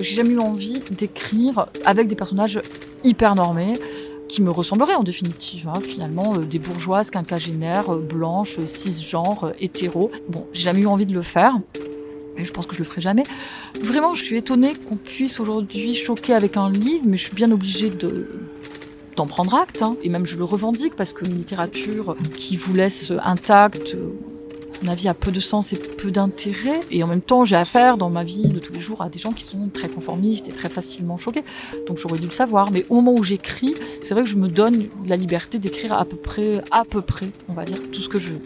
J'ai jamais eu envie d'écrire avec des personnages hyper normés qui me ressembleraient en définitive, hein, finalement, euh, des bourgeoises quinquagénaires, euh, blanches, cisgenres, euh, hétéros. Bon, j'ai jamais eu envie de le faire. Et je pense que je le ferai jamais. Vraiment, je suis étonnée qu'on puisse aujourd'hui choquer avec un livre, mais je suis bien obligée de d'en prendre acte. hein. Et même je le revendique parce qu'une littérature qui vous laisse intacte, mon avis, a peu de sens et peu d'intérêt. Et en même temps, j'ai affaire dans ma vie de tous les jours à des gens qui sont très conformistes et très facilement choqués. Donc j'aurais dû le savoir. Mais au moment où j'écris, c'est vrai que je me donne la liberté d'écrire à peu près, à peu près, on va dire, tout ce que je veux.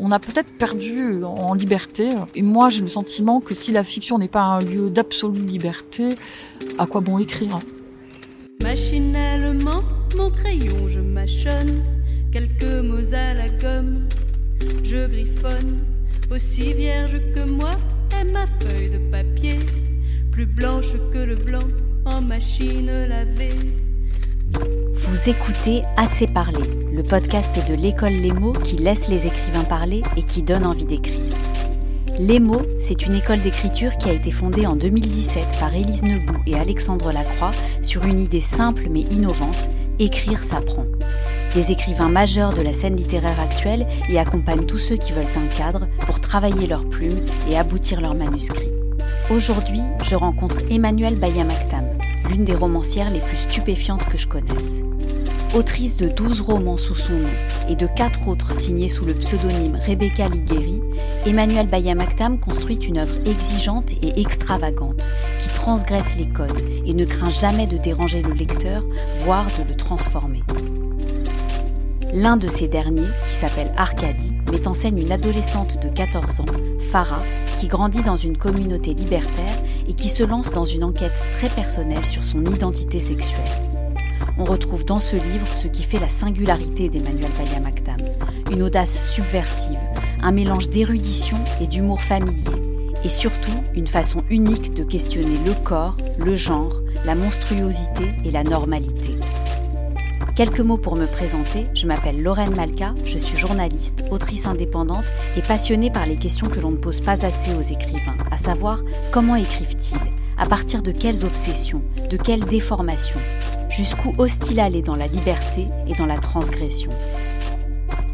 On a peut-être perdu en liberté. Et moi, j'ai le sentiment que si la fiction n'est pas un lieu d'absolue liberté, à quoi bon écrire hein? Machinalement, mon crayon, je mâchonne quelques mots. Je griffonne, aussi vierge que moi est ma feuille de papier, plus blanche que le blanc en machine lavée. Vous écoutez Assez parler, le podcast de l'école Les mots qui laisse les écrivains parler et qui donne envie d'écrire. Les mots, c'est une école d'écriture qui a été fondée en 2017 par Élise Nebout et Alexandre Lacroix sur une idée simple mais innovante, écrire s'apprend. Des écrivains majeurs de la scène littéraire actuelle y accompagnent tous ceux qui veulent un cadre pour travailler leurs plumes et aboutir leurs manuscrits. Aujourd'hui, je rencontre Emmanuelle Bayamaktam, l'une des romancières les plus stupéfiantes que je connaisse. Autrice de 12 romans sous son nom et de 4 autres signés sous le pseudonyme Rebecca Ligueri, Emmanuelle Bayamaktam construit une œuvre exigeante et extravagante qui transgresse les codes et ne craint jamais de déranger le lecteur, voire de le transformer. L'un de ces derniers, qui s'appelle Arcadie, met en scène une adolescente de 14 ans, Farah, qui grandit dans une communauté libertaire et qui se lance dans une enquête très personnelle sur son identité sexuelle. On retrouve dans ce livre ce qui fait la singularité d'Emmanuel Bayamaktam, une audace subversive, un mélange d'érudition et d'humour familier, et surtout une façon unique de questionner le corps, le genre, la monstruosité et la normalité. Quelques mots pour me présenter, je m'appelle Lorraine Malka, je suis journaliste, autrice indépendante et passionnée par les questions que l'on ne pose pas assez aux écrivains, à savoir comment écrivent-ils, à partir de quelles obsessions, de quelles déformations, jusqu'où osent-ils aller dans la liberté et dans la transgression.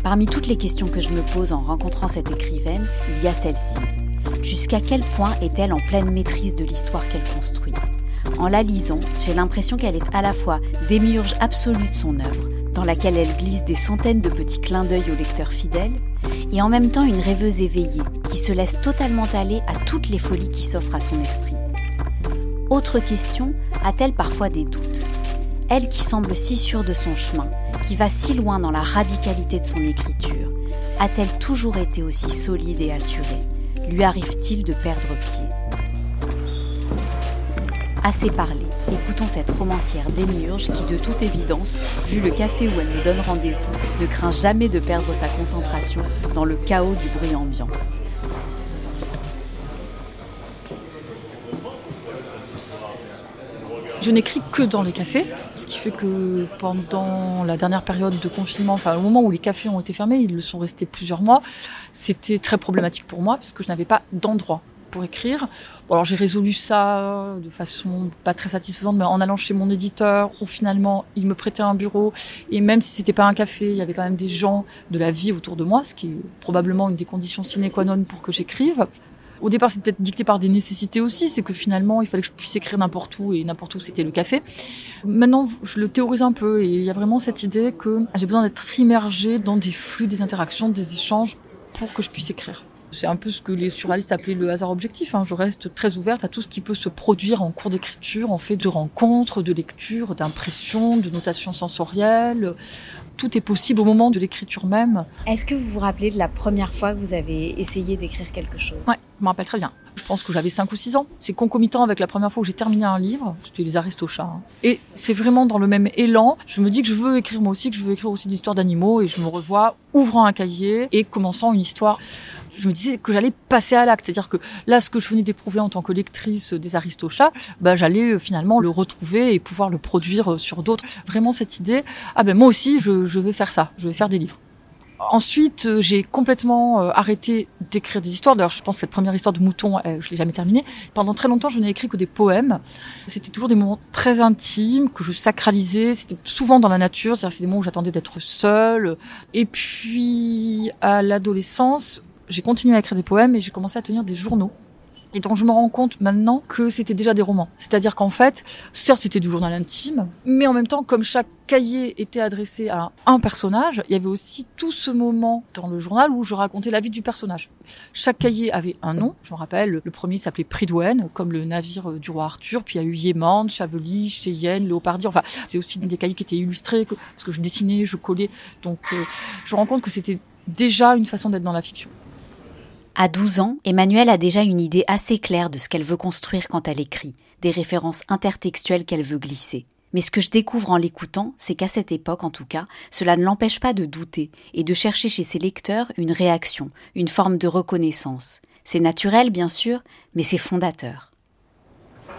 Parmi toutes les questions que je me pose en rencontrant cette écrivaine, il y a celle-ci. Jusqu'à quel point est-elle en pleine maîtrise de l'histoire qu'elle construit? En la lisant, j'ai l'impression qu'elle est à la fois démiurge absolue de son œuvre, dans laquelle elle glisse des centaines de petits clins d'œil au lecteur fidèle, et en même temps une rêveuse éveillée, qui se laisse totalement aller à toutes les folies qui s'offrent à son esprit. Autre question, a-t-elle parfois des doutes? Elle qui semble si sûre de son chemin, qui va si loin dans la radicalité de son écriture, a-t-elle toujours été aussi solide et assurée? Lui arrive-t-il de perdre pied? Assez parlé, écoutons cette romancière démiurge qui, de toute évidence, vu le café où elle nous donne rendez-vous, ne craint jamais de perdre sa concentration dans le chaos du bruit ambiant. Je n'écris que dans les cafés, ce qui fait que pendant la dernière période de confinement, enfin au moment où les cafés ont été fermés, ils le sont restés plusieurs mois, c'était très problématique pour moi parce que je n'avais pas d'endroit pour écrire. Alors j'ai résolu ça de façon pas très satisfaisante, mais en allant chez mon éditeur où finalement il me prêtait un bureau et même si c'était pas un café, il y avait quand même des gens de la vie autour de moi, ce qui est probablement une des conditions sine qua non pour que j'écrive. Au départ, c'est peut-être dicté par des nécessités aussi, c'est que finalement, il fallait que je puisse écrire n'importe où et n'importe où c'était le café. Maintenant, je le théorise un peu et il y a vraiment cette idée que j'ai besoin d'être immergée dans des flux, des interactions, des échanges pour que je puisse écrire. C'est un peu ce que les surréalistes appelaient le hasard objectif. Hein. Je reste très ouverte à tout ce qui peut se produire en cours d'écriture, en fait de rencontres, de lectures, d'impressions, de notations sensorielles. Tout est possible au moment de l'écriture même. Est-ce que vous vous rappelez de la première fois que vous avez essayé d'écrire quelque chose? Ouais, je me rappelle très bien. Je pense que j'avais 5 ou 6 ans. C'est concomitant avec la première fois où j'ai terminé un livre. C'était Les Aristochats. Hein. Et c'est vraiment dans le même élan. Je me dis que je veux écrire moi aussi, que je veux écrire aussi des histoires d'animaux. Et je me revois ouvrant un cahier et commençant une histoire je me disais que j'allais passer à l'acte. C'est-à-dire que là, ce que je venais d'éprouver en tant que lectrice des Aristochats, bah, j'allais finalement le retrouver et pouvoir le produire sur d'autres. Vraiment cette idée, ah ben moi aussi, je, je vais faire ça, je vais faire des livres. Ensuite, euh, j'ai complètement euh, arrêté d'écrire des histoires. D'ailleurs, je pense que cette première histoire de mouton, euh, je l'ai jamais terminée. Pendant très longtemps, je n'ai écrit que des poèmes. C'était toujours des moments très intimes que je sacralisais. C'était souvent dans la nature. C'est-à-dire, c'est des moments où j'attendais d'être seule. Et puis, à l'adolescence, j'ai continué à écrire des poèmes et j'ai commencé à tenir des journaux. Et donc je me rends compte maintenant que c'était déjà des romans. C'est-à-dire qu'en fait, certes c'était du journal intime, mais en même temps, comme chaque cahier était adressé à un personnage, il y avait aussi tout ce moment dans le journal où je racontais la vie du personnage. Chaque cahier avait un nom, je me rappelle, le premier s'appelait Pridwen, comme le navire du roi Arthur, puis il y a eu Yéman, Chavely, Cheyenne, Léopardi, enfin c'est aussi des cahiers qui étaient illustrés, parce que je dessinais, je collais, donc euh, je me rends compte que c'était déjà une façon d'être dans la fiction. À 12 ans, Emmanuelle a déjà une idée assez claire de ce qu'elle veut construire quand elle écrit, des références intertextuelles qu'elle veut glisser. Mais ce que je découvre en l'écoutant, c'est qu'à cette époque, en tout cas, cela ne l'empêche pas de douter et de chercher chez ses lecteurs une réaction, une forme de reconnaissance. C'est naturel, bien sûr, mais c'est fondateur.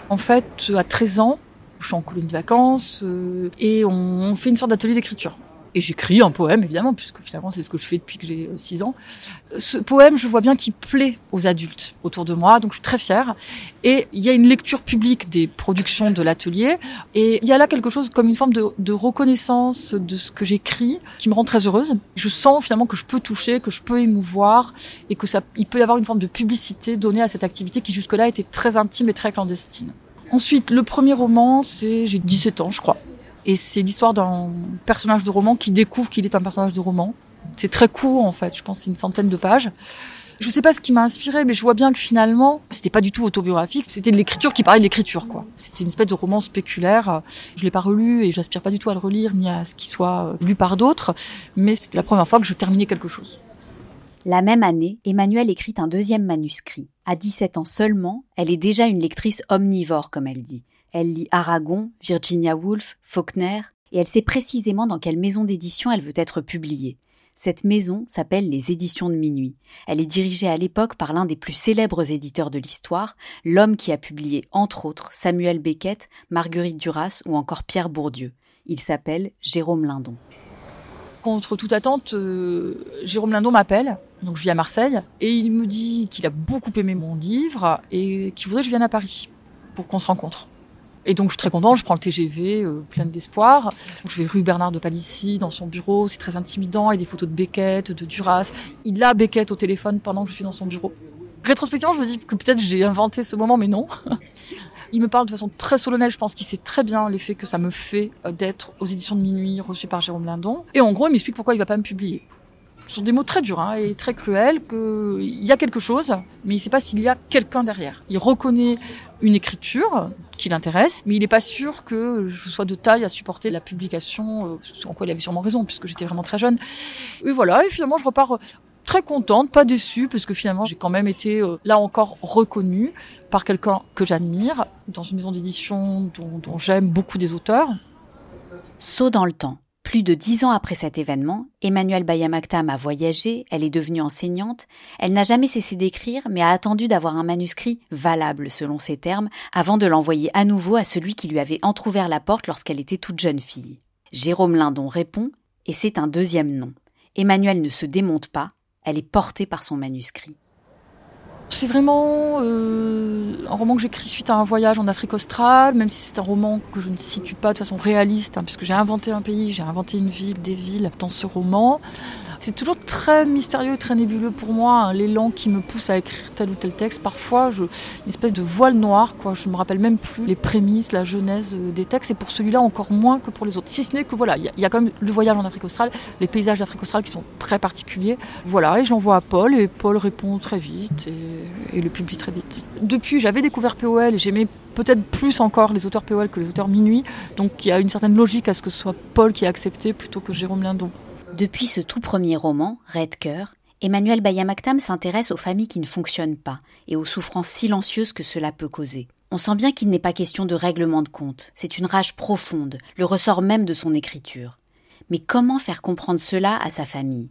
En fait, à 13 ans, je suis en colonie de vacances euh, et on fait une sorte d'atelier d'écriture et j'écris un poème évidemment puisque finalement c'est ce que je fais depuis que j'ai 6 euh, ans. Ce poème, je vois bien qu'il plaît aux adultes autour de moi, donc je suis très fière. Et il y a une lecture publique des productions de l'atelier et il y a là quelque chose comme une forme de, de reconnaissance de ce que j'écris qui me rend très heureuse. Je sens finalement que je peux toucher, que je peux émouvoir et que ça, il peut y avoir une forme de publicité donnée à cette activité qui jusque-là était très intime et très clandestine. Ensuite, le premier roman, c'est j'ai 17 ans, je crois. Et c'est l'histoire d'un personnage de roman qui découvre qu'il est un personnage de roman. C'est très court en fait, je pense c'est une centaine de pages. Je sais pas ce qui m'a inspiré, mais je vois bien que finalement, c'était pas du tout autobiographique, c'était de l'écriture qui parlait de l'écriture, quoi. C'était une espèce de roman spéculaire. Je l'ai pas relu et j'aspire pas du tout à le relire ni à ce qu'il soit lu par d'autres, mais c'était la première fois que je terminais quelque chose. La même année, Emmanuelle écrit un deuxième manuscrit. À 17 ans seulement, elle est déjà une lectrice omnivore, comme elle dit. Elle lit Aragon, Virginia Woolf, Faulkner, et elle sait précisément dans quelle maison d'édition elle veut être publiée. Cette maison s'appelle les Éditions de Minuit. Elle est dirigée à l'époque par l'un des plus célèbres éditeurs de l'histoire, l'homme qui a publié entre autres Samuel Beckett, Marguerite Duras ou encore Pierre Bourdieu. Il s'appelle Jérôme Lindon. Contre toute attente, euh, Jérôme Lindon m'appelle, donc je vis à Marseille, et il me dit qu'il a beaucoup aimé mon livre et qu'il voudrait que je vienne à Paris pour qu'on se rencontre. Et donc je suis très contente, je prends le TGV, euh, pleine d'espoir. Je vais rue Bernard de Palissy, dans son bureau, c'est très intimidant, il y a des photos de Beckett, de Duras. Il a Beckett au téléphone pendant que je suis dans son bureau. Rétrospectivement, je me dis que peut-être j'ai inventé ce moment, mais non. Il me parle de façon très solennelle, je pense qu'il sait très bien l'effet que ça me fait euh, d'être aux éditions de minuit reçu par Jérôme Lindon. Et en gros, il m'explique pourquoi il va pas me publier. Ce sont des mots très durs hein, et très cruels, qu'il y a quelque chose, mais il ne sait pas s'il y a quelqu'un derrière. Il reconnaît une écriture qui l'intéresse, mais il n'est pas sûr que je sois de taille à supporter la publication, euh, en quoi il avait sûrement raison, puisque j'étais vraiment très jeune. Et voilà, et finalement je repars très contente, pas déçue, parce que finalement j'ai quand même été euh, là encore reconnue par quelqu'un que j'admire, dans une maison d'édition dont j'aime beaucoup des auteurs. Saut dans le temps. Plus de dix ans après cet événement, Emmanuelle Bayamaktam a voyagé, elle est devenue enseignante, elle n'a jamais cessé d'écrire, mais a attendu d'avoir un manuscrit valable selon ses termes, avant de l'envoyer à nouveau à celui qui lui avait entr'ouvert la porte lorsqu'elle était toute jeune fille. Jérôme Lindon répond, et c'est un deuxième nom. Emmanuelle ne se démonte pas, elle est portée par son manuscrit. C'est vraiment euh, un roman que j'écris suite à un voyage en Afrique australe, même si c'est un roman que je ne situe pas de façon réaliste, hein, puisque j'ai inventé un pays, j'ai inventé une ville, des villes dans ce roman. C'est toujours très mystérieux très nébuleux pour moi, hein, l'élan qui me pousse à écrire tel ou tel texte. Parfois, une espèce de voile noir, quoi. Je me rappelle même plus les prémices, la genèse euh, des textes, et pour celui-là encore moins que pour les autres. Si ce n'est que voilà, il y, a quand même le voyage en Afrique australe, les paysages d'Afrique australe qui sont très particuliers. Voilà, et j'envoie à Paul, et Paul répond très vite, et le publie très vite. Depuis, j'avais découvert POL, et j'aimais peut-être plus encore les auteurs POL que les auteurs Minuit, donc il y a une certaine logique à ce que ce soit Paul qui a accepté plutôt que Jérôme Lindon. Depuis ce tout premier roman, Red Cœur, Emmanuel Bayamaktam s'intéresse aux familles qui ne fonctionnent pas et aux souffrances silencieuses que cela peut causer. On sent bien qu'il n'est pas question de règlement de compte, c'est une rage profonde, le ressort même de son écriture. Mais comment faire comprendre cela à sa famille?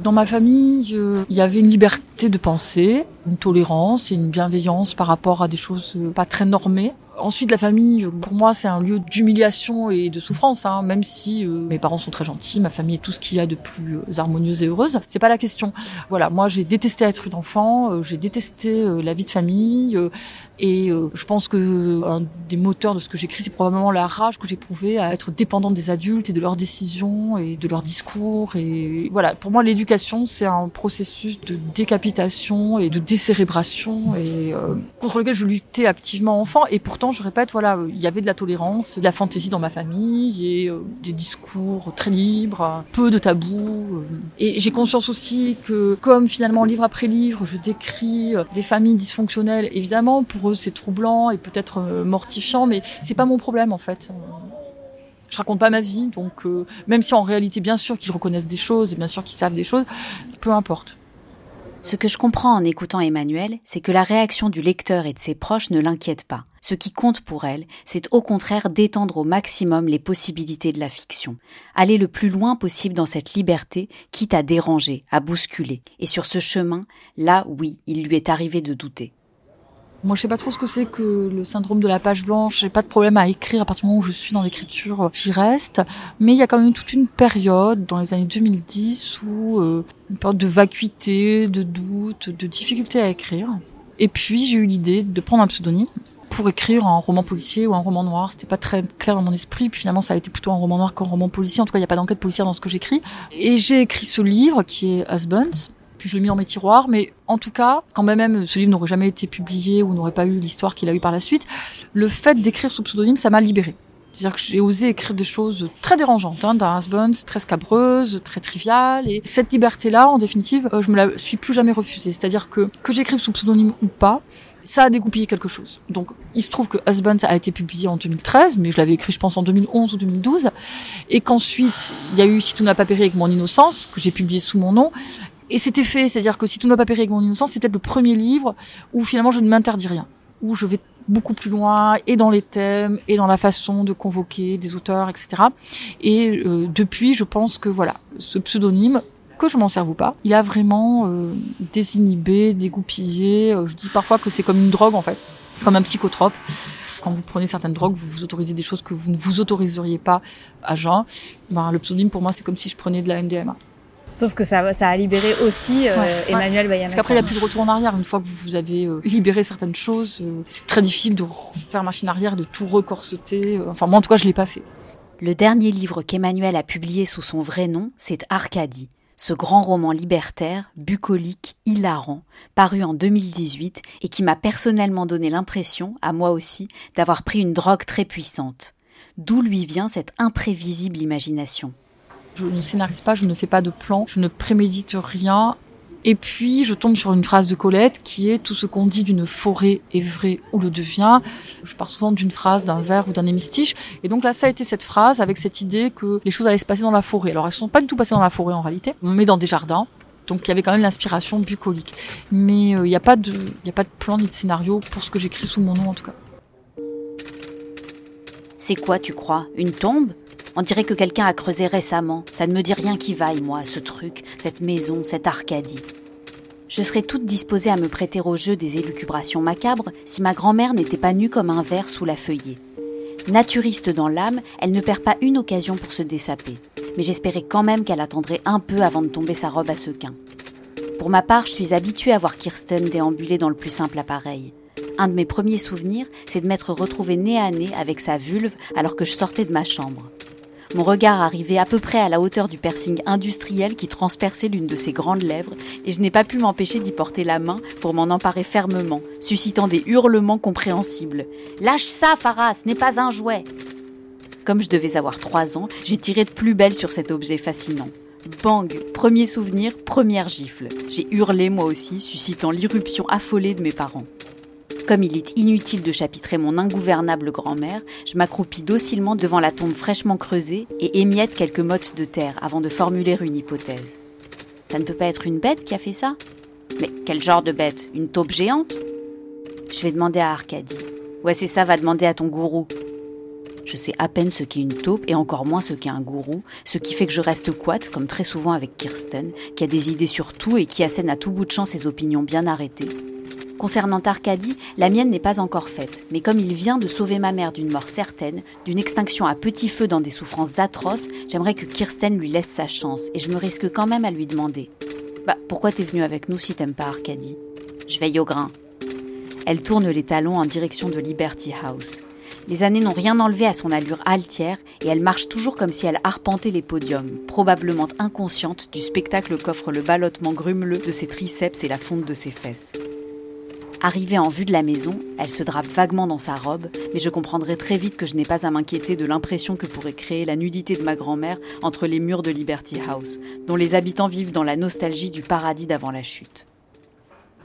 Dans ma famille, euh, il y avait une liberté de penser, une tolérance et une bienveillance par rapport à des choses euh, pas très normées. Ensuite, la famille, pour moi, c'est un lieu d'humiliation et de souffrance, hein, même si euh, mes parents sont très gentils, ma famille est tout ce qu'il y a de plus euh, harmonieuse et heureuse. C'est pas la question. Voilà, moi, j'ai détesté être une enfant, euh, j'ai détesté la vie de famille, et je pense que un des moteurs de ce que j'écris, c'est probablement la rage que j'éprouvais à être dépendante des adultes et de leurs décisions et de leurs discours. Et voilà, pour moi, l'éducation, c'est un processus de décapitation et de décérébration et contre lequel je luttais activement enfant. Et pourtant, je répète, voilà, il y avait de la tolérance, de la fantaisie dans ma famille et euh, des discours très libres, peu de tabous. Euh. Et j'ai conscience aussi que, comme finalement livre après livre, je décris euh, des familles dysfonctionnelles. Évidemment, pour eux, c'est troublant et peut-être mortifiant, mais c'est pas mon problème en fait. Je raconte pas ma vie, donc même si en réalité, bien sûr, qu'ils reconnaissent des choses et bien sûr qu'ils savent des choses, peu importe. Ce que je comprends en écoutant Emmanuel, c'est que la réaction du lecteur et de ses proches ne l'inquiète pas. Ce qui compte pour elle, c'est au contraire d'étendre au maximum les possibilités de la fiction, aller le plus loin possible dans cette liberté, quitte à déranger, à bousculer. Et sur ce chemin, là, oui, il lui est arrivé de douter. Moi, je sais pas trop ce que c'est que le syndrome de la page blanche. J'ai pas de problème à écrire à partir du moment où je suis dans l'écriture, j'y reste. Mais il y a quand même toute une période dans les années 2010 où euh, une période de vacuité, de doute, de difficulté à écrire. Et puis j'ai eu l'idée de prendre un pseudonyme pour écrire un roman policier ou un roman noir. C'était pas très clair dans mon esprit. Puis finalement, ça a été plutôt un roman noir qu'un roman policier. En tout cas, il n'y a pas d'enquête policière dans ce que j'écris. Et j'ai écrit ce livre qui est Husbands. Puis je l'ai mis en mes tiroirs. Mais en tout cas, quand même ce livre n'aurait jamais été publié ou n'aurait pas eu l'histoire qu'il a eu par la suite, le fait d'écrire sous pseudonyme, ça m'a libéré. C'est-à-dire que j'ai osé écrire des choses très dérangeantes, hein, d'un husband, très scabreuses, très triviales. Et cette liberté-là, en définitive, euh, je me la suis plus jamais refusée. C'est-à-dire que que j'écrive sous pseudonyme ou pas, ça a dégoupillé quelque chose. Donc, il se trouve que Husbands a été publié en 2013, mais je l'avais écrit, je pense, en 2011 ou 2012. Et qu'ensuite, il y a eu Si tout n'a pas péri avec mon innocence, que j'ai publié sous mon nom. Et c'était fait, c'est-à-dire que Si tout n'a pas péri avec mon innocence, c'était le premier livre où finalement je ne m'interdis rien. Où je vais beaucoup plus loin et dans les thèmes et dans la façon de convoquer des auteurs, etc. Et euh, depuis, je pense que voilà, ce pseudonyme que je m'en serve ou pas. Il a vraiment euh, désinhibé, dégoupillé. Euh, je dis parfois que c'est comme une drogue en fait. C'est comme un psychotrope. Quand vous prenez certaines drogues, vous vous autorisez des choses que vous ne vous autoriseriez pas à jeun. Ben, le pseudonyme pour moi, c'est comme si je prenais de la MDMA. Sauf que ça, ça a libéré aussi euh, Emmanuel Bayama. Parce qu'après, il n'y a plus de retour en arrière. Une fois que vous avez euh, libéré certaines choses, euh, c'est très difficile de faire machine arrière, de tout recorseter. Enfin, moi, en tout cas, je l'ai pas fait. Le dernier livre qu'Emmanuel a publié sous son vrai nom, c'est Arcadie ce grand roman libertaire, bucolique, hilarant, paru en 2018 et qui m'a personnellement donné l'impression, à moi aussi, d'avoir pris une drogue très puissante. D'où lui vient cette imprévisible imagination? Je ne scénarise pas, je ne fais pas de plan, je ne prémédite rien et puis, je tombe sur une phrase de Colette qui est tout ce qu'on dit d'une forêt est vrai ou le devient. Je pars souvent d'une phrase, d'un vers ou d'un hémistiche. Et donc là, ça a été cette phrase avec cette idée que les choses allaient se passer dans la forêt. Alors, elles ne sont pas du tout passées dans la forêt en réalité. Met dans des jardins. Donc il y avait quand même l'inspiration bucolique. Mais euh, il n'y a, a pas de plan ni de scénario pour ce que j'écris sous mon nom en tout cas. C'est quoi, tu crois? Une tombe? On dirait que quelqu'un a creusé récemment. Ça ne me dit rien qui vaille, moi, ce truc, cette maison, cette Arcadie. Je serais toute disposée à me prêter au jeu des élucubrations macabres si ma grand-mère n'était pas nue comme un ver sous la feuillée. Naturiste dans l'âme, elle ne perd pas une occasion pour se dessaper. Mais j'espérais quand même qu'elle attendrait un peu avant de tomber sa robe à sequin. Pour ma part, je suis habituée à voir Kirsten déambuler dans le plus simple appareil. Un de mes premiers souvenirs, c'est de m'être retrouvée nez à nez avec sa vulve alors que je sortais de ma chambre. Mon regard arrivait à peu près à la hauteur du piercing industriel qui transperçait l'une de ses grandes lèvres, et je n'ai pas pu m'empêcher d'y porter la main pour m'en emparer fermement, suscitant des hurlements compréhensibles. Lâche ça, Farah, ce n'est pas un jouet. Comme je devais avoir trois ans, j'ai tiré de plus belle sur cet objet fascinant. Bang Premier souvenir, première gifle. J'ai hurlé moi aussi, suscitant l'irruption affolée de mes parents. Comme il est inutile de chapitrer mon ingouvernable grand-mère, je m'accroupis docilement devant la tombe fraîchement creusée et émiette quelques mottes de terre avant de formuler une hypothèse. Ça ne peut pas être une bête qui a fait ça? Mais quel genre de bête? Une taupe géante? Je vais demander à Arcadie. Ouais, c'est ça, va demander à ton gourou. Je sais à peine ce qu'est une taupe et encore moins ce qu'est un gourou, ce qui fait que je reste quate, comme très souvent avec Kirsten, qui a des idées sur tout et qui assène à tout bout de champ ses opinions bien arrêtées. Concernant Arcadie, la mienne n'est pas encore faite, mais comme il vient de sauver ma mère d'une mort certaine, d'une extinction à petit feu dans des souffrances atroces, j'aimerais que Kirsten lui laisse sa chance, et je me risque quand même à lui demander Bah, pourquoi t'es venu avec nous si t'aimes pas Arcadie? Je veille au grain. Elle tourne les talons en direction de Liberty House. Les années n'ont rien enlevé à son allure altière et elle marche toujours comme si elle arpentait les podiums, probablement inconsciente du spectacle qu'offre le ballottement grumeleux de ses triceps et la fonte de ses fesses. Arrivée en vue de la maison, elle se drape vaguement dans sa robe, mais je comprendrai très vite que je n'ai pas à m'inquiéter de l'impression que pourrait créer la nudité de ma grand-mère entre les murs de Liberty House, dont les habitants vivent dans la nostalgie du paradis d'avant la chute.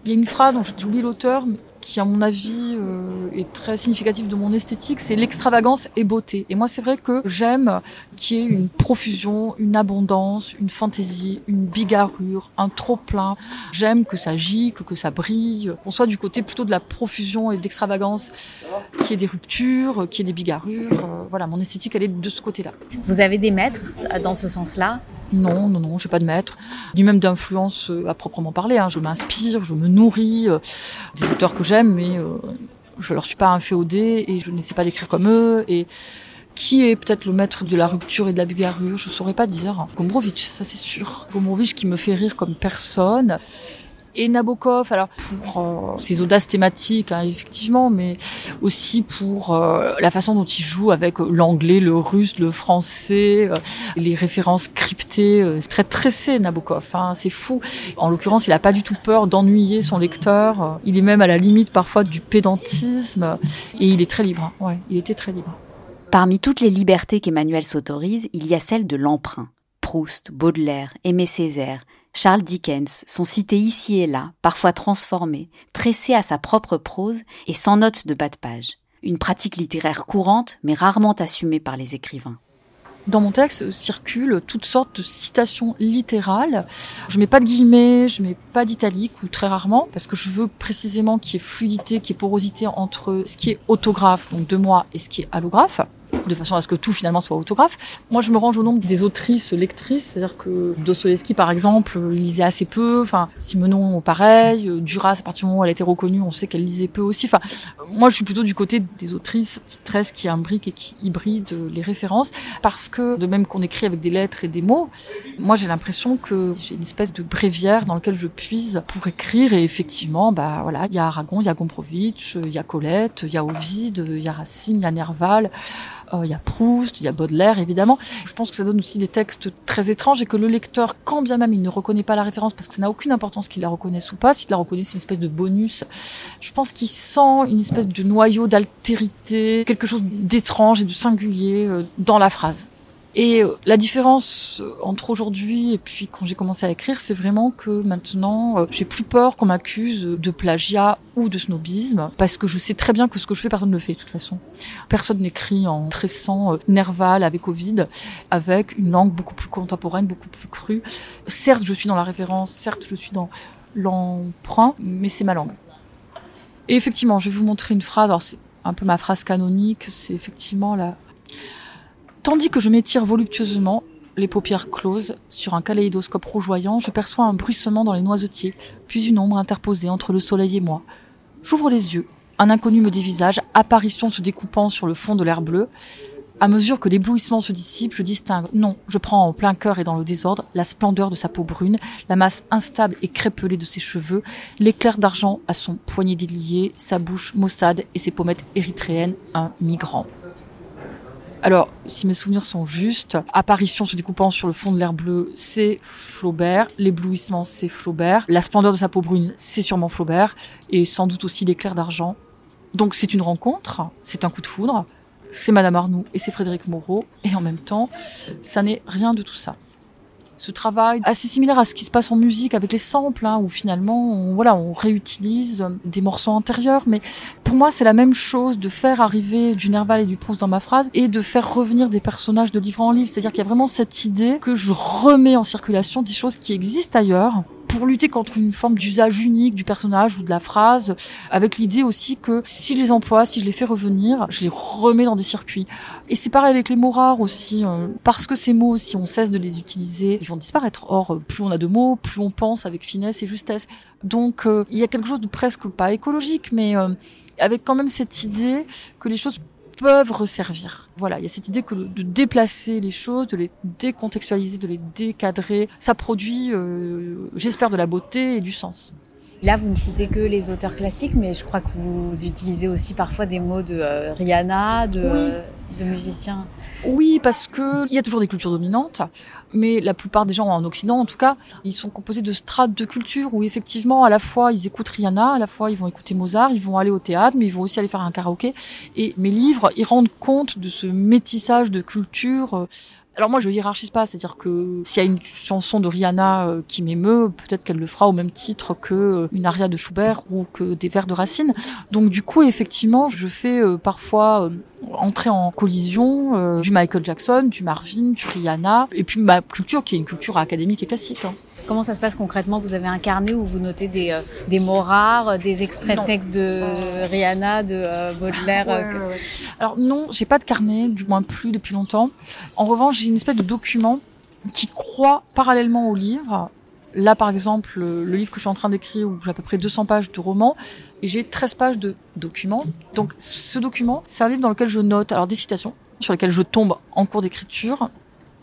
Il y a une phrase dont j'oublie l'auteur, qui à mon avis euh, est très significatif de mon esthétique, c'est l'extravagance et beauté. Et moi c'est vrai que j'aime qu'il y ait une profusion, une abondance, une fantaisie, une bigarrure, un trop plein. J'aime que ça gicle, que ça brille, qu'on soit du côté plutôt de la profusion et d'extravagance, qu'il y ait des ruptures, qu'il y ait des bigarrures. Euh, voilà, mon esthétique elle est de ce côté-là. Vous avez des maîtres euh, dans ce sens-là Non, non, non, j'ai pas de maître, ni même d'influence à proprement parler. Hein. Je m'inspire, je me nourris des auteurs que j'aime, mais euh, je leur suis pas inféodée et je n'essaie pas d'écrire comme eux. Et qui est peut-être le maître de la rupture et de la bigarrure, je saurais pas dire. Gombrowicz, ça c'est sûr. Gombrowicz qui me fait rire comme personne et Nabokov, alors pour euh, ses audaces thématiques, hein, effectivement, mais aussi pour euh, la façon dont il joue avec l'anglais, le russe, le français, euh, les références cryptées. c'est très tressé, Nabokov, hein, c'est fou. En l'occurrence, il n'a pas du tout peur d'ennuyer son lecteur. Il est même à la limite parfois du pédantisme, et il est très libre. Hein. Ouais, il était très libre. Parmi toutes les libertés qu'Emmanuel s'autorise, il y a celle de l'emprunt. Proust, Baudelaire, Aimé Césaire, Charles Dickens sont cités ici et là, parfois transformés, tressés à sa propre prose et sans notes de bas de page. Une pratique littéraire courante, mais rarement assumée par les écrivains. Dans mon texte circulent toutes sortes de citations littérales. Je mets pas de guillemets, je mets pas d'italique ou très rarement parce que je veux précisément qu'il y ait fluidité, qu'il y ait porosité entre ce qui est autographe, donc de moi, et ce qui est allographe de façon à ce que tout finalement soit autographe. Moi, je me range au nombre des autrices lectrices, c'est-à-dire que Dostoevsky, par exemple, lisait assez peu. Enfin, Simenon, pareil. Duras, à partir du moment où elle été reconnue, on sait qu'elle lisait peu aussi. Enfin, moi, je suis plutôt du côté des autrices qui tressent, qui imbriquent et qui hybrident les références, parce que de même qu'on écrit avec des lettres et des mots, moi, j'ai l'impression que j'ai une espèce de bréviaire dans lequel je puise pour écrire. Et effectivement, bah voilà, il y a Aragon, il y a Gombrowicz, il y a Colette, il y a Ovide, il y a Racine, il y a Nerval. Euh, il y a Proust, il y a Baudelaire évidemment. Je pense que ça donne aussi des textes très étranges et que le lecteur, quand bien même il ne reconnaît pas la référence, parce que ça n'a aucune importance qu'il la reconnaisse ou pas, s'il la reconnaît c'est une espèce de bonus. Je pense qu'il sent une espèce de noyau d'altérité, quelque chose d'étrange et de singulier euh, dans la phrase. Et euh, la différence euh, entre aujourd'hui et puis quand j'ai commencé à écrire, c'est vraiment que maintenant, euh, j'ai plus peur qu'on m'accuse de plagiat ou de snobisme, parce que je sais très bien que ce que je fais, personne ne le fait de toute façon. Personne n'écrit en tressant Nerval avec Ovid, avec une langue beaucoup plus contemporaine, beaucoup plus crue. Certes, je suis dans la référence, certes, je suis dans l'emprunt, mais c'est ma langue. Et effectivement, je vais vous montrer une phrase, alors c'est un peu ma phrase canonique, c'est effectivement la Tandis que je m'étire voluptueusement, les paupières closes, sur un kaléidoscope rougeoyant, je perçois un bruissement dans les noisetiers, puis une ombre interposée entre le soleil et moi. J'ouvre les yeux. Un inconnu me dévisage, apparition se découpant sur le fond de l'air bleu. À mesure que l'éblouissement se dissipe, je distingue, non, je prends en plein cœur et dans le désordre, la splendeur de sa peau brune, la masse instable et crépelée de ses cheveux, l'éclair d'argent à son poignet délié, sa bouche maussade et ses pommettes érythréennes, un migrant. Alors, si mes souvenirs sont justes, apparition se découpant sur le fond de l'air bleu, c'est Flaubert. L'éblouissement, c'est Flaubert. La splendeur de sa peau brune, c'est sûrement Flaubert. Et sans doute aussi l'éclair d'argent. Donc c'est une rencontre, c'est un coup de foudre. C'est Madame Arnoux et c'est Frédéric Moreau. Et en même temps, ça n'est rien de tout ça ce travail assez similaire à ce qui se passe en musique avec les samples, hein, où finalement, on, voilà, on réutilise des morceaux antérieurs. Mais pour moi, c'est la même chose de faire arriver du Nerval et du Proust dans ma phrase et de faire revenir des personnages de livre en livre. C'est-à-dire qu'il y a vraiment cette idée que je remets en circulation des choses qui existent ailleurs pour lutter contre une forme d'usage unique du personnage ou de la phrase, avec l'idée aussi que si je les emploie, si je les fais revenir, je les remets dans des circuits. Et c'est pareil avec les mots rares aussi, euh, parce que ces mots, si on cesse de les utiliser, ils vont disparaître. Or, euh, plus on a de mots, plus on pense avec finesse et justesse. Donc, euh, il y a quelque chose de presque pas écologique, mais avec quand même cette idée que les choses peuvent resservir. Voilà, il y a cette idée que de déplacer les choses, de les décontextualiser, de les décadrer, ça produit, euh, j'espère, de la beauté et du sens. Là, vous ne citez que les auteurs classiques, mais je crois que vous utilisez aussi parfois des mots de euh, Rihanna, de, euh, de musiciens. Oui, parce que il y a toujours des cultures dominantes, mais la plupart des gens en Occident, en tout cas, ils sont composés de strates de culture où effectivement, à la fois ils écoutent Rihanna, à la fois ils vont écouter Mozart, ils vont aller au théâtre, mais ils vont aussi aller faire un karaoké. Et mes livres, ils rendent compte de ce métissage de culture. Alors moi, je hiérarchise pas, c'est-à-dire que s'il y a une chanson de Rihanna euh, qui m'émeut, peut-être qu'elle le fera au même titre que euh, une aria de Schubert ou que des vers de Racine. Donc du coup, effectivement, je fais euh, parfois entrer en collision du Michael Jackson, du Marvin, du Rihanna, et puis ma culture qui est une culture académique et classique. Hein. Comment ça se passe concrètement? Vous avez un carnet où vous notez des, euh, des mots rares, des extraits de textes de Rihanna, de euh, Baudelaire euh, Alors non, j'ai pas de carnet, du moins plus depuis longtemps. En revanche, j'ai une espèce de document qui croit parallèlement au livre. Là, par exemple, le livre que je suis en train d'écrire, où j'ai à peu près 200 pages de romans, et j'ai 13 pages de documents. Donc, ce document, c'est un livre dans lequel je note alors des citations sur lesquelles je tombe en cours d'écriture,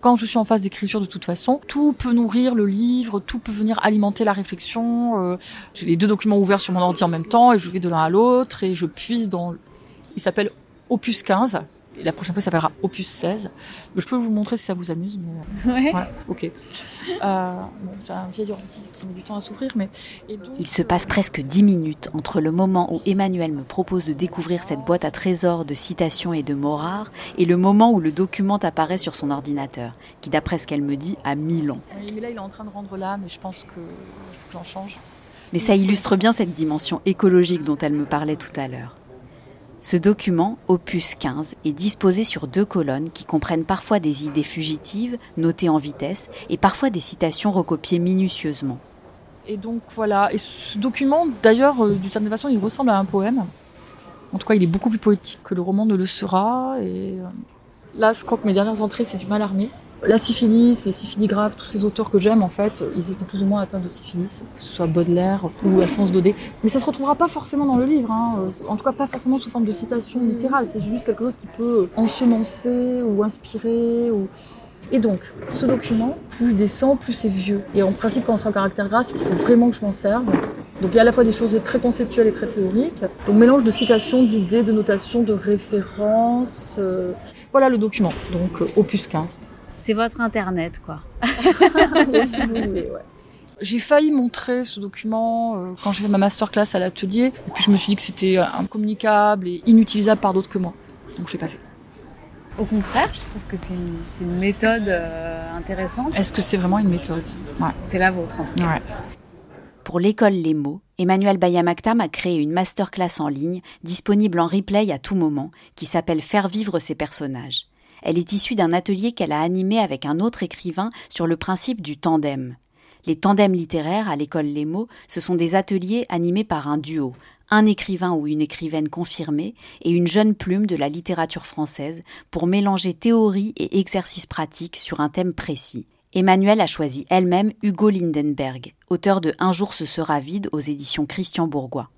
quand je suis en phase d'écriture de toute façon, tout peut nourrir le livre, tout peut venir alimenter la réflexion. Euh, j'ai les deux documents ouverts sur mon ordi en même temps et je vais de l'un à l'autre et je puise dans... Il s'appelle Opus 15 la prochaine fois, ça s'appellera Opus 16. Je peux vous montrer si ça vous amuse. Mais... Ouais. Ok. Euh, J'ai un vieil ordi qui met du temps à s'ouvrir. Mais... Il se passe presque dix minutes entre le moment où Emmanuel me propose de découvrir cette boîte à trésors de citations et de mots rares et le moment où le document apparaît sur son ordinateur, qui, d'après ce qu'elle me dit, a mille ans. mais là, il est en train de rendre là, mais je pense qu'il faut que j'en change. Mais ça illustre bien cette dimension écologique dont elle me parlait tout à l'heure. Ce document, opus 15, est disposé sur deux colonnes qui comprennent parfois des idées fugitives, notées en vitesse, et parfois des citations recopiées minutieusement. Et donc voilà, et ce document, d'ailleurs, euh, d'une certaine façon, il ressemble à un poème. En tout cas, il est beaucoup plus poétique que le roman ne le sera. Et euh, là, je crois que mes dernières entrées, c'est du mal armé la syphilis, les syphilies graves, tous ces auteurs que j'aime, en fait, ils étaient plus ou moins atteints de syphilis, que ce soit Baudelaire ou Alphonse Daudet. Mais ça se retrouvera pas forcément dans le livre, hein. en tout cas pas forcément sous forme de citation littérale, c'est juste quelque chose qui peut ensemencer ou inspirer. Et donc, ce document, plus je descends, plus c'est vieux. Et en principe, quand c'est en caractère gras, il faut vraiment que je m'en serve. Donc il y a à la fois des choses très conceptuelles et très théoriques. Donc mélange de citations, d'idées, de notations, de références. Euh, voilà le document, donc euh, opus 15. C'est votre internet, quoi. J'ai failli montrer ce document euh, quand j'ai fait ma masterclass à l'atelier, et puis je me suis dit que c'était incommunicable et inutilisable par d'autres que moi. Donc je l'ai pas fait. Au contraire, je trouve que c'est une, méthode euh, intéressante. Est-ce que c'est vraiment une méthode? Ouais. C'est la vôtre, en tout cas. Pour l'école Les mots, Emmanuel Bayamaktam a créé une masterclass en ligne, disponible en replay à tout moment, qui s'appelle Faire vivre ses personnages. Elle est issue d'un atelier qu'elle a animé avec un autre écrivain sur le principe du tandem. Les tandems littéraires à l'école Les Mots, ce sont des ateliers animés par un duo, un écrivain ou une écrivaine confirmée et une jeune plume de la littérature française pour mélanger théorie et exercice pratique sur un thème précis. Emmanuelle a choisi elle-même Hugo Lindenberg, auteur de Un jour ce sera vide aux éditions Christian Bourgois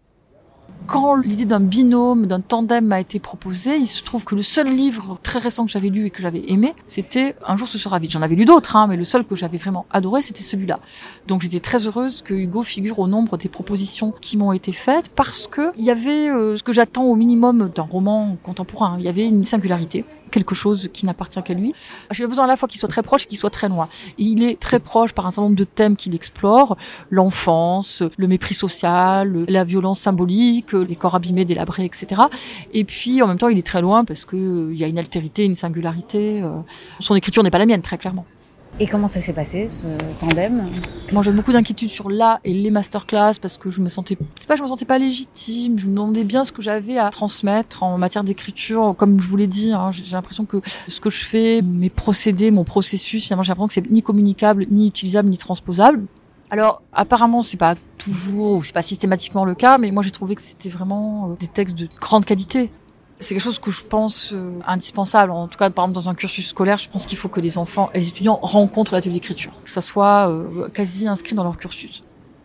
quand l'idée d'un binôme, d'un tandem m'a été proposée, il se trouve que le seul livre très récent que j'avais lu et que j'avais aimé, c'était Un jour ce sera vite. J'en avais lu d'autres, hein, mais le seul que j'avais vraiment adoré, c'était celui-là. Donc j'étais très heureuse que Hugo figure au nombre des propositions qui m'ont été faites parce que il y avait euh, ce que j'attends au minimum d'un roman contemporain. Il y avait une singularité quelque chose qui n'appartient qu'à lui. J'ai besoin à la fois qu'il soit très proche et qu'il soit très loin. il est très proche par un certain nombre de thèmes qu'il explore, l'enfance, le mépris social, la violence symbolique, les corps abîmés, délabrés, etc. Et puis en même temps, il est très loin parce que euh, il y a une altérité, une singularité. Euh. Son écriture n'est pas la mienne, très clairement. Et comment ça s'est passé, ce tandem? Moi, j'avais beaucoup d'inquiétudes sur là et les masterclass parce que je me sentais, c'est pas, je me sentais pas légitime. Je me demandais bien ce que j'avais à transmettre en matière d'écriture. Comme je vous l'ai dit, hein, j'ai l'impression que ce que je fais, mes procédés, mon processus, finalement, j'ai l'impression que c'est ni communicable, ni utilisable, ni transposable. Alors, apparemment, c'est pas toujours, ou c'est pas systématiquement le cas, mais moi j'ai trouvé que c'était vraiment euh, des textes de grande qualité. C'est quelque chose que je pense euh, indispensable. En tout cas, par exemple, dans un cursus scolaire, je pense qu'il faut que les enfants et les étudiants rencontrent l'atelier d'écriture, que ça soit euh, quasi inscrit dans leur cursus.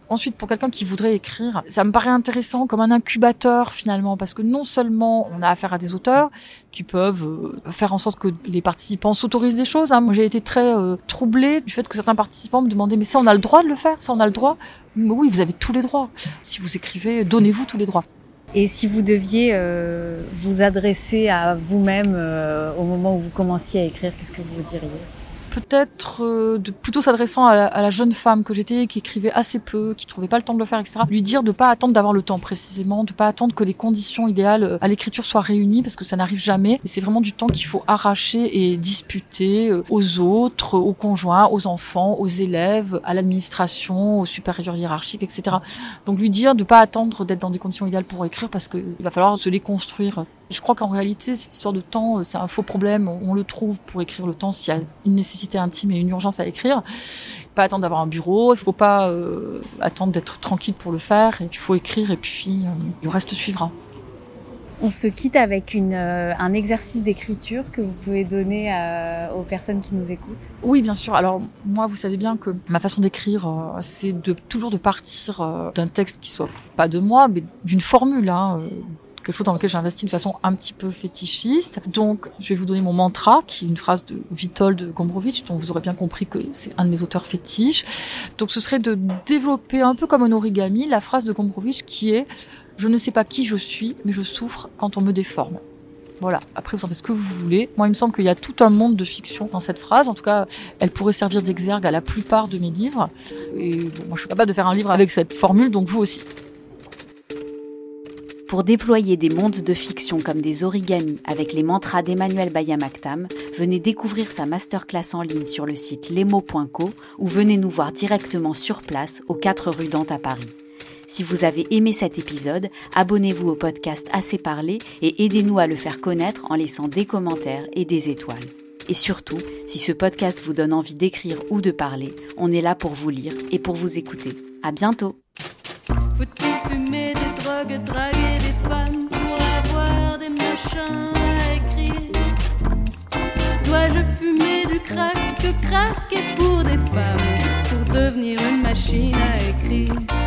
Ensuite, pour quelqu'un qui voudrait écrire, ça me paraît intéressant comme un incubateur finalement, parce que non seulement on a affaire à des auteurs qui peuvent euh, faire en sorte que les participants s'autorisent des choses. Hein. Moi, j'ai été très euh, troublée du fait que certains participants me demandaient mais ça, on a le droit de le faire, ça, on a le droit? Mais oui, vous avez tous les droits. Si vous écrivez, donnez-vous tous les droits. Et si vous deviez euh, vous adresser à vous-même au moment où vous commenciez à écrire, qu'est-ce que vous diriez? Peut-être euh, plutôt s'adressant à, la jeune femme que j'étais, qui écrivait assez peu, qui trouvait pas le temps de le faire, etc. Lui dire de pas attendre d'avoir le temps précisément, de pas attendre que les conditions idéales euh, à l'écriture soient réunies parce que ça n'arrive jamais. Et c'est vraiment du temps qu'il faut arracher et disputer euh, aux autres, aux conjoints, aux enfants, aux élèves, à l'administration, aux supérieurs hiérarchiques, etc. Donc lui dire de pas attendre d'être dans des conditions idéales pour écrire parce qu'il va falloir se les construire je crois qu'en réalité, cette histoire de temps, euh, c'est un faux problème. On le trouve pour écrire le temps s'il y a une nécessité intime et une urgence à écrire. Pas attendre d'avoir un bureau, il faut pas euh, attendre d'être tranquille pour le faire. Il faut écrire et puis euh, le reste suivra. On se quitte avec une, un exercice d'écriture que vous pouvez donner aux personnes qui nous écoutent. Oui, bien sûr. Alors moi, vous savez bien que ma façon d'écrire, c'est de toujours de partir d'un texte qui soit pas de moi, mais d'une formule. Hein, quelque chose dans lequel j'investis de façon un petit peu fétichiste. Donc, je vais vous donner mon mantra, qui est une phrase de Witold Gombrowicz, dont vous aurez bien compris que c'est un de mes auteurs fétiches. Donc, ce serait de développer un peu comme un origami la phrase de Gombrowicz qui est je ne sais pas qui je suis, mais je souffre quand on me déforme. Voilà, après vous en faites ce que vous voulez. Moi, il me semble qu'il y a tout un monde de fiction dans cette phrase. En tout cas, elle pourrait servir d'exergue à la plupart de mes livres. Et moi, je suis capable de faire un livre avec cette formule, donc vous aussi. Pour déployer des mondes de fiction comme des origamis avec les mantras d'Emmanuel Bayamaktam, venez découvrir sa masterclass en ligne sur le site lemo.co ou venez nous voir directement sur place aux 4 rue Dante à Paris. Si vous avez aimé cet épisode, abonnez-vous au podcast Assez Parlé et aidez-nous à le faire connaître en laissant des commentaires et des étoiles. Et surtout, si ce podcast vous donne envie d'écrire ou de parler, on est là pour vous lire et pour vous écouter. À bientôt! Machine à écrire